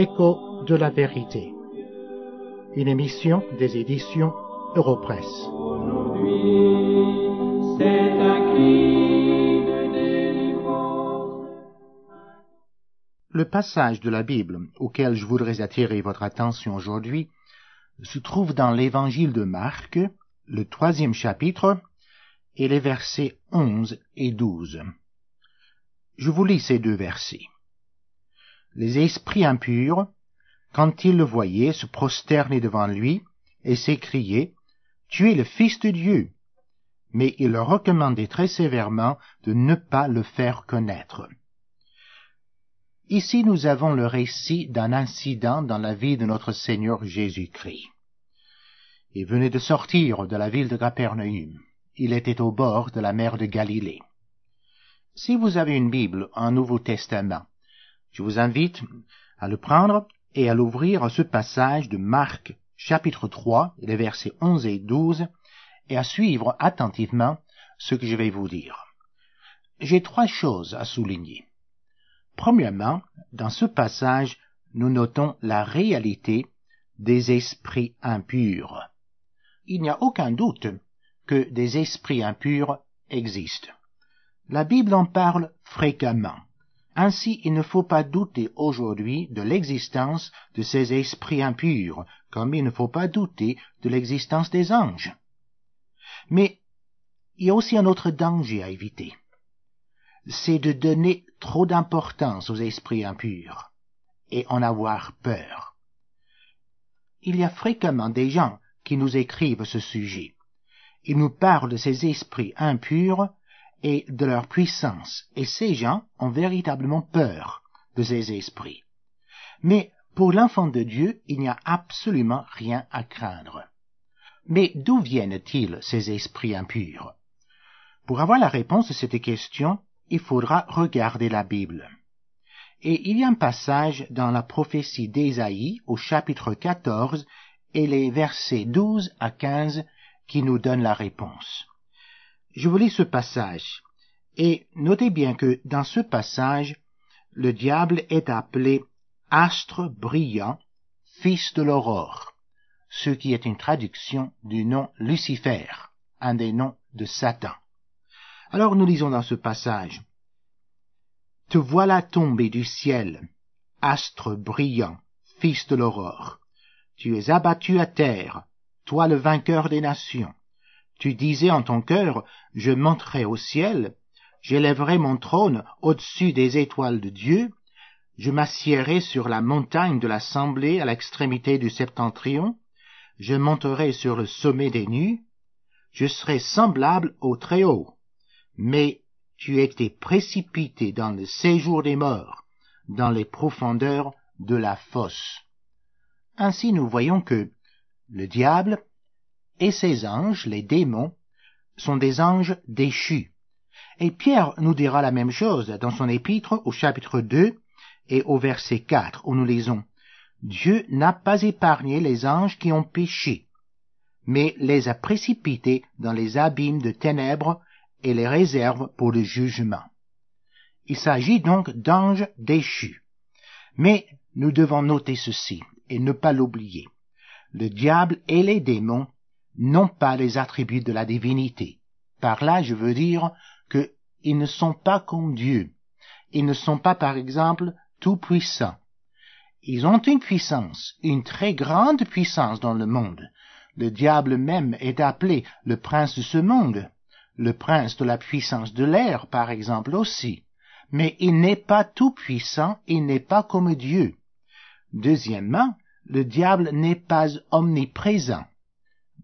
Écho de la vérité. Une émission des éditions Europresse. Le passage de la Bible auquel je voudrais attirer votre attention aujourd'hui se trouve dans l'évangile de Marc, le troisième chapitre, et les versets 11 et 12. Je vous lis ces deux versets. Les esprits impurs, quand ils le voyaient, se prosternaient devant lui et s'écriaient, Tu es le Fils de Dieu. Mais il leur recommandait très sévèrement de ne pas le faire connaître. Ici nous avons le récit d'un incident dans la vie de notre Seigneur Jésus-Christ. Il venait de sortir de la ville de Capernaum. Il était au bord de la mer de Galilée. Si vous avez une Bible, un Nouveau Testament, je vous invite à le prendre et à l'ouvrir à ce passage de Marc chapitre 3, les versets 11 et 12, et à suivre attentivement ce que je vais vous dire. J'ai trois choses à souligner. Premièrement, dans ce passage, nous notons la réalité des esprits impurs. Il n'y a aucun doute que des esprits impurs existent. La Bible en parle fréquemment. Ainsi, il ne faut pas douter aujourd'hui de l'existence de ces esprits impurs, comme il ne faut pas douter de l'existence des anges. Mais il y a aussi un autre danger à éviter c'est de donner trop d'importance aux esprits impurs et en avoir peur. Il y a fréquemment des gens qui nous écrivent ce sujet. Ils nous parlent de ces esprits impurs et de leur puissance, et ces gens ont véritablement peur de ces esprits. Mais pour l'enfant de Dieu, il n'y a absolument rien à craindre. Mais d'où viennent-ils ces esprits impurs? Pour avoir la réponse à cette question, il faudra regarder la Bible. Et il y a un passage dans la prophétie d'Ésaïe au chapitre 14 et les versets 12 à 15 qui nous donnent la réponse. Je vous lis ce passage. Et notez bien que dans ce passage, le diable est appelé astre brillant, fils de l'aurore, ce qui est une traduction du nom Lucifer, un des noms de Satan. Alors nous lisons dans ce passage. Te voilà tombé du ciel, astre brillant, fils de l'aurore. Tu es abattu à terre, toi le vainqueur des nations. Tu disais en ton cœur, je monterai au ciel, j'élèverai mon trône au-dessus des étoiles de Dieu, je m'assiérai sur la montagne de l'assemblée à l'extrémité du septentrion, je monterai sur le sommet des nues, je serai semblable au Très-Haut mais tu étais précipité dans le séjour des morts, dans les profondeurs de la fosse. Ainsi nous voyons que le diable et ses anges, les démons, sont des anges déchus. Et Pierre nous dira la même chose dans son épître au chapitre 2 et au verset 4 où nous lisons Dieu n'a pas épargné les anges qui ont péché, mais les a précipités dans les abîmes de ténèbres et les réserve pour le jugement. Il s'agit donc d'anges déchus. Mais nous devons noter ceci et ne pas l'oublier. Le diable et les démons n'ont pas les attributs de la divinité. Par là, je veux dire qu'ils ne sont pas comme Dieu. Ils ne sont pas, par exemple, tout puissants. Ils ont une puissance, une très grande puissance dans le monde. Le diable même est appelé le prince de ce monde le prince de la puissance de l'air, par exemple, aussi. Mais il n'est pas tout puissant, il n'est pas comme Dieu. Deuxièmement, le diable n'est pas omniprésent.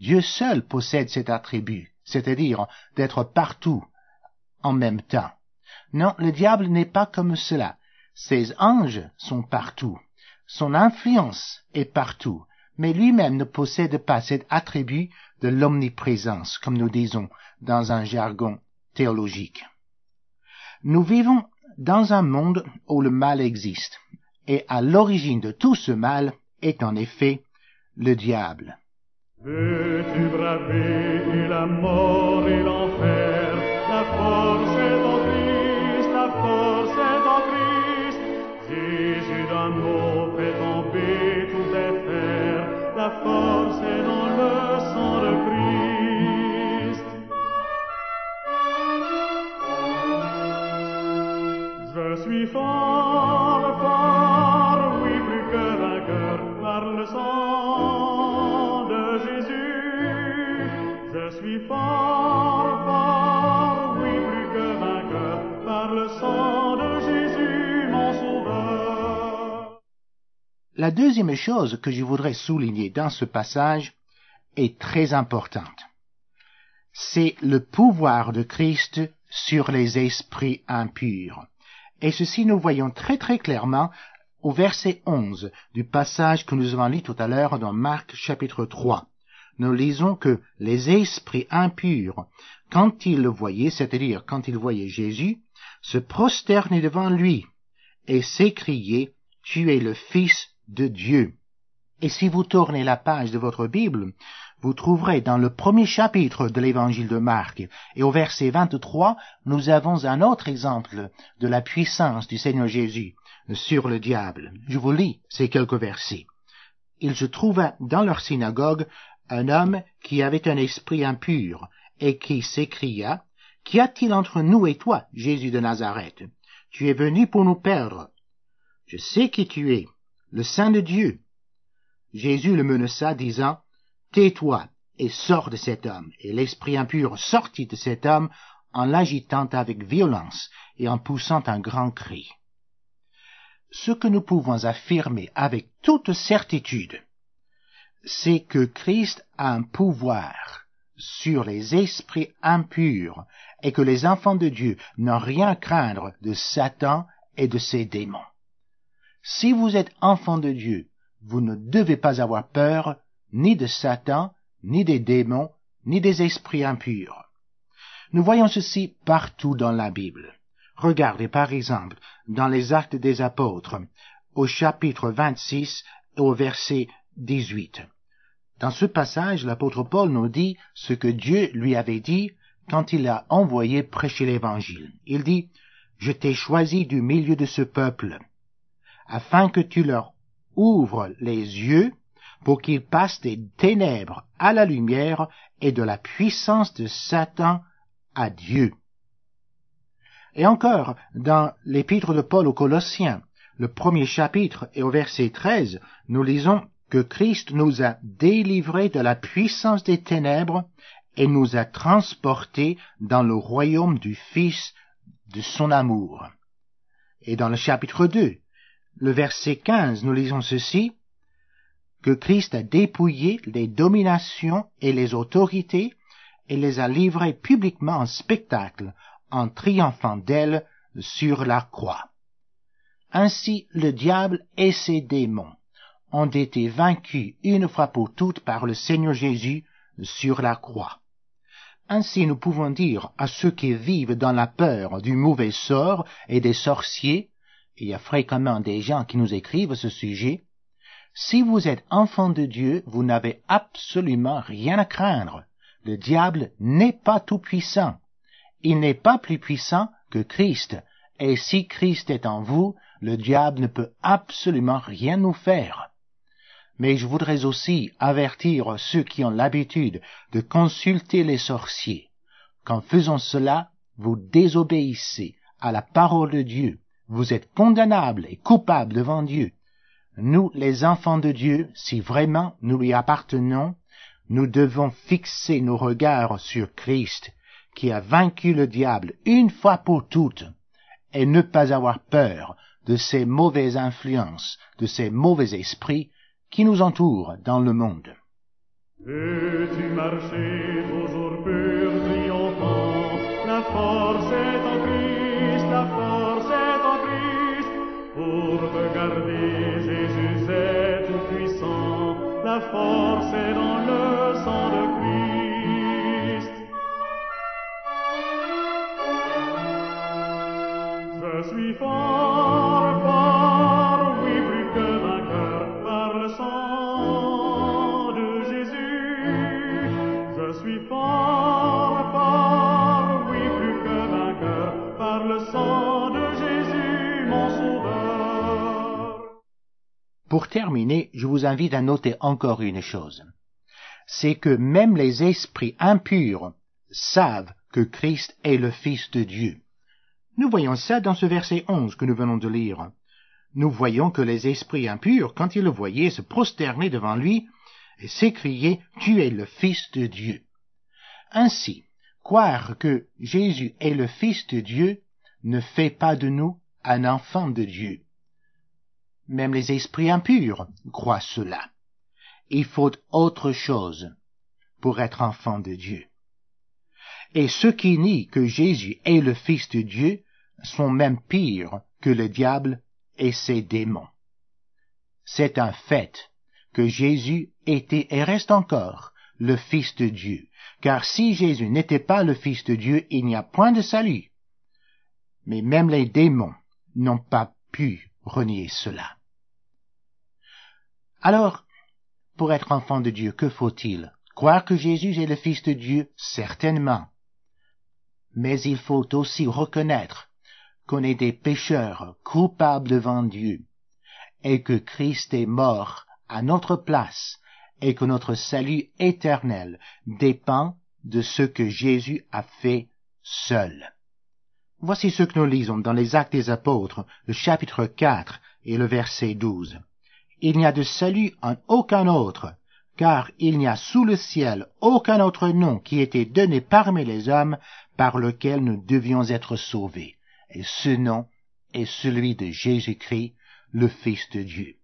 Dieu seul possède cet attribut, c'est-à-dire d'être partout en même temps. Non, le diable n'est pas comme cela. Ses anges sont partout. Son influence est partout. Mais lui-même ne possède pas cet attribut de l'omniprésence, comme nous disons dans un jargon théologique. Nous vivons dans un monde où le mal existe, et à l'origine de tout ce mal est en effet le diable. Veux-tu braver la mort et l'enfer? La force est en Christ, la force est en Christ. Jésus d'un mot fait tomber tout est La force La deuxième chose que je voudrais souligner dans ce passage est très importante. C'est le pouvoir de Christ sur les esprits impurs. Et ceci nous voyons très très clairement au verset 11 du passage que nous avons lu tout à l'heure dans Marc chapitre 3. Nous lisons que les esprits impurs, quand ils le voyaient, c'est-à-dire quand ils voyaient Jésus, se prosternaient devant lui et s'écriaient, Tu es le Fils de Dieu. Et si vous tournez la page de votre Bible, vous trouverez dans le premier chapitre de l'évangile de Marc et au verset 23, nous avons un autre exemple de la puissance du Seigneur Jésus sur le diable. Je vous lis ces quelques versets. Il se trouva dans leur synagogue un homme qui avait un esprit impur et qui s'écria, Qu'y a-t-il entre nous et toi, Jésus de Nazareth? Tu es venu pour nous perdre. Je sais qui tu es, le Saint de Dieu. Jésus le menaça, disant, Tais-toi et sors de cet homme. Et l'esprit impur sortit de cet homme en l'agitant avec violence et en poussant un grand cri. Ce que nous pouvons affirmer avec toute certitude, c'est que Christ a un pouvoir sur les esprits impurs et que les enfants de Dieu n'ont rien à craindre de Satan et de ses démons. Si vous êtes enfant de Dieu, vous ne devez pas avoir peur ni de Satan, ni des démons, ni des esprits impurs. Nous voyons ceci partout dans la Bible. Regardez par exemple dans les actes des apôtres, au chapitre 26 et au verset 18. Dans ce passage, l'apôtre Paul nous dit ce que Dieu lui avait dit quand il a envoyé prêcher l'Évangile. Il dit, Je t'ai choisi du milieu de ce peuple, afin que tu leur ouvres les yeux pour qu'ils passent des ténèbres à la lumière et de la puissance de Satan à Dieu. Et encore, dans l'épître de Paul aux Colossiens, le premier chapitre et au verset 13, nous lisons que Christ nous a délivrés de la puissance des ténèbres et nous a transportés dans le royaume du Fils de son amour. Et dans le chapitre 2, le verset 15, nous lisons ceci, que Christ a dépouillé les dominations et les autorités et les a livrées publiquement en spectacle en triomphant d'elles sur la croix. Ainsi le diable et ses démons ont été vaincus une fois pour toutes par le Seigneur Jésus sur la croix. Ainsi nous pouvons dire à ceux qui vivent dans la peur du mauvais sort et des sorciers, il y a fréquemment des gens qui nous écrivent ce sujet, si vous êtes enfant de Dieu, vous n'avez absolument rien à craindre. Le diable n'est pas tout puissant. Il n'est pas plus puissant que Christ. Et si Christ est en vous, le diable ne peut absolument rien nous faire. Mais je voudrais aussi avertir ceux qui ont l'habitude de consulter les sorciers qu'en faisant cela, vous désobéissez à la parole de Dieu. Vous êtes condamnable et coupable devant Dieu. Nous, les enfants de Dieu, si vraiment nous lui appartenons, nous devons fixer nos regards sur Christ, qui a vaincu le diable une fois pour toutes, et ne pas avoir peur de ces mauvaises influences, de ces mauvais esprits qui nous entourent dans le monde. Pour terminer, je vous invite à noter encore une chose. C'est que même les esprits impurs savent que Christ est le Fils de Dieu. Nous voyons ça dans ce verset 11 que nous venons de lire. Nous voyons que les esprits impurs, quand ils le voyaient, se prosternaient devant lui et s'écriaient Tu es le Fils de Dieu. Ainsi, croire que Jésus est le Fils de Dieu ne fait pas de nous un enfant de Dieu. Même les esprits impurs croient cela. Il faut autre chose pour être enfant de Dieu. Et ceux qui nient que Jésus est le Fils de Dieu sont même pires que le diable et ses démons. C'est un fait que Jésus était et reste encore le Fils de Dieu, car si Jésus n'était pas le Fils de Dieu, il n'y a point de salut. Mais même les démons n'ont pas pu renier cela. Alors, pour être enfant de Dieu, que faut-il Croire que Jésus est le Fils de Dieu, certainement. Mais il faut aussi reconnaître qu'on est des pécheurs coupables devant Dieu, et que Christ est mort à notre place, et que notre salut éternel dépend de ce que Jésus a fait seul. Voici ce que nous lisons dans les Actes des Apôtres, le chapitre 4 et le verset 12. Il n'y a de salut en aucun autre, car il n'y a sous le ciel aucun autre nom qui ait été donné parmi les hommes par lequel nous devions être sauvés. Et ce nom est celui de Jésus-Christ, le Fils de Dieu.